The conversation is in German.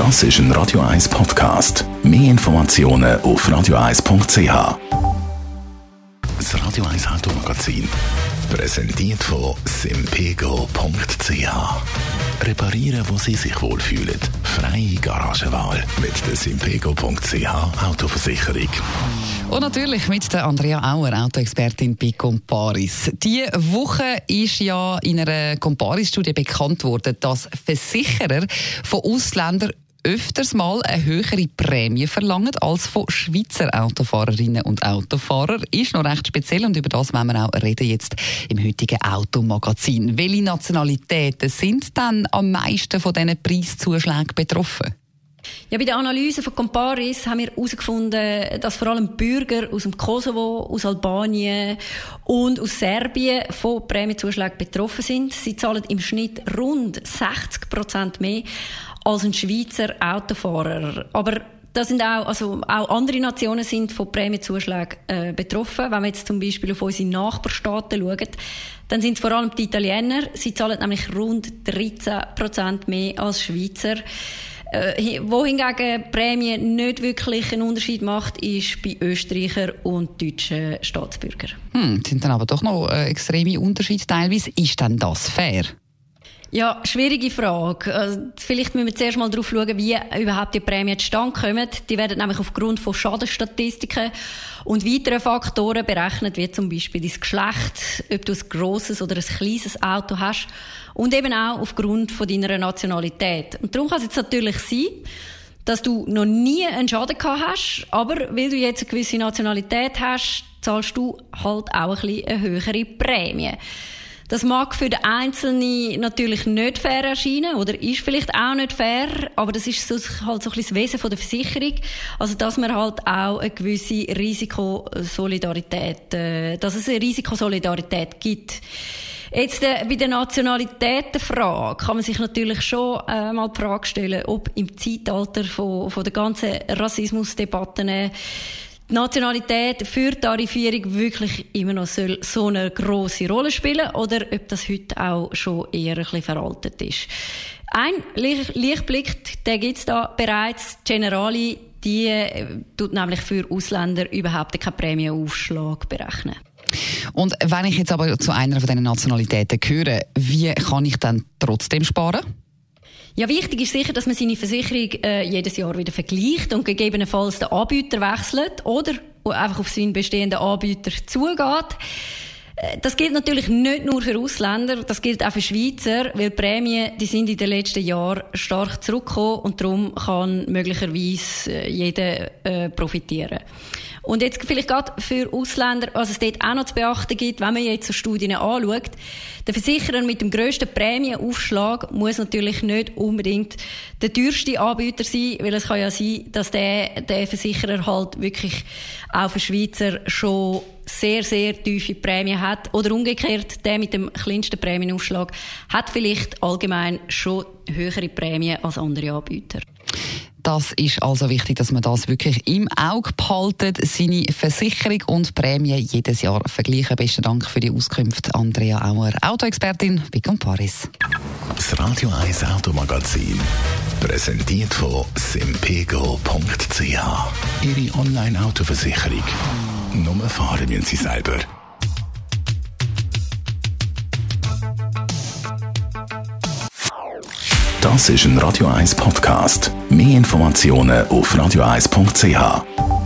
Das ist ein Radio 1 Podcast. Mehr Informationen auf radio1.ch. Das Radio 1 Automagazin. Präsentiert von simpego.ch. Reparieren, wo Sie sich wohlfühlen. Freie Garagenwahl mit der simpego.ch Autoversicherung. Und natürlich mit der Andrea Auer, Autoexpertin bei Comparis. Diese Woche ist ja in einer Comparis-Studie bekannt worden, dass Versicherer von Ausländern öfters mal eine höhere Prämie verlangen als von Schweizer Autofahrerinnen und Autofahrern. Ist noch recht speziell und über das wollen wir auch reden jetzt im heutigen Automagazin. Welche Nationalitäten sind dann am meisten von diesen Preiszuschlägen betroffen? Ja, bei der Analyse von Comparis haben wir herausgefunden, dass vor allem Bürger aus dem Kosovo, aus Albanien und aus Serbien von Prämiezuschlägen betroffen sind. Sie zahlen im Schnitt rund 60 Prozent mehr als ein Schweizer Autofahrer. Aber da sind auch, also auch andere Nationen sind von Prämiezuschlägen äh, betroffen. Wenn wir jetzt zum Beispiel auf unsere Nachbarstaaten schauen, dann sind es vor allem die Italiener. Sie zahlen nämlich rund 13 Prozent mehr als Schweizer. Äh, wo hingegen Prämie nicht wirklich einen Unterschied macht, ist bei Österreicher und deutschen Staatsbürgern. Hm, sind dann aber doch noch äh, extreme Unterschiede teilweise. Ist denn das fair? Ja, schwierige Frage. Also, vielleicht müssen wir zuerst mal darauf schauen, wie überhaupt die Prämien zustande kommen. Die werden nämlich aufgrund von Schadenstatistiken und weiteren Faktoren berechnet, wie zum Beispiel dein Geschlecht, ob du ein grosses oder ein kleines Auto hast und eben auch aufgrund von deiner Nationalität. Und darum kann es jetzt natürlich sein, dass du noch nie einen Schaden gehabt hast, aber weil du jetzt eine gewisse Nationalität hast, zahlst du halt auch ein bisschen eine höhere Prämie. Das mag für den Einzelnen natürlich nicht fair erscheinen oder ist vielleicht auch nicht fair, aber das ist so, halt so ein bisschen das Wesen der Versicherung. Also, dass man halt auch eine gewisse Risikosolidarität, äh, dass es eine Risikosolidarität gibt. Jetzt äh, bei der Nationalitätenfrage kann man sich natürlich schon äh, mal die Frage stellen, ob im Zeitalter von, von der ganzen Rassismusdebatten äh, die Nationalität für die Tarifierung wirklich immer noch so eine große Rolle spielen oder ob das heute auch schon eher ein bisschen veraltet ist. Ein Lichtblick, der gibt's da bereits. Generali, die äh, tut nämlich für Ausländer überhaupt keinen Prämienaufschlag berechnen. Und wenn ich jetzt aber zu einer von diesen Nationalitäten gehöre, wie kann ich dann trotzdem sparen? Ja, wichtig ist sicher, dass man seine Versicherung äh, jedes Jahr wieder vergleicht und gegebenenfalls den Anbieter wechselt oder einfach auf seinen bestehenden Anbieter zugeht. Äh, das gilt natürlich nicht nur für Ausländer, das gilt auch für Schweizer, weil die Prämien, die sind in den letzten Jahren stark zurückgekommen und darum kann möglicherweise äh, jeder äh, profitieren. Und jetzt vielleicht gerade für Ausländer, was es dort auch noch zu beachten gibt, wenn man jetzt so Studien anschaut, der Versicherer mit dem grössten Prämienaufschlag muss natürlich nicht unbedingt der teuerste Anbieter sein, weil es kann ja sein, dass der, der Versicherer halt wirklich auch für Schweizer schon sehr, sehr tiefe Prämie hat. Oder umgekehrt, der mit dem kleinsten Prämienaufschlag hat vielleicht allgemein schon höhere Prämien als andere Anbieter. Das ist also wichtig, dass man das wirklich im Auge behaltet. Seine Versicherung und Prämie jedes Jahr vergleichen. Besten Dank für die Auskunft, Andrea Auer, Autoexpertin bei Comparis. Das Radio 1 Automagazin, präsentiert von simpego.ch. Ihre Online-Autoversicherung. Nur fahren müssen Sie selber. Das ist ein Radio 1 Podcast. Mehr Informationen auf radio1.ch.